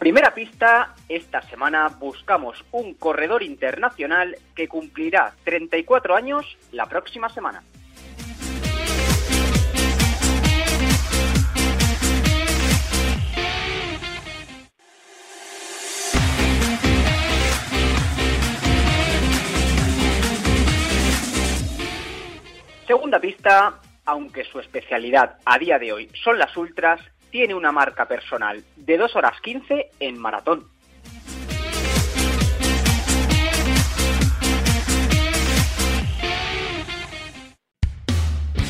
Primera pista, esta semana buscamos un corredor internacional que cumplirá 34 años la próxima semana. Segunda pista, aunque su especialidad a día de hoy son las ultras, tiene una marca personal de 2 horas 15 en maratón.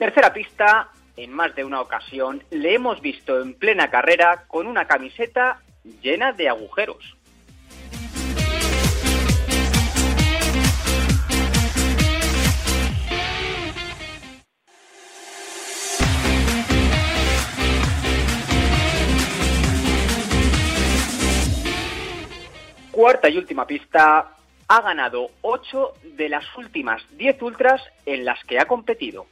Tercera pista, en más de una ocasión le hemos visto en plena carrera con una camiseta llena de agujeros. Cuarta y última pista, ha ganado 8 de las últimas 10 ultras en las que ha competido.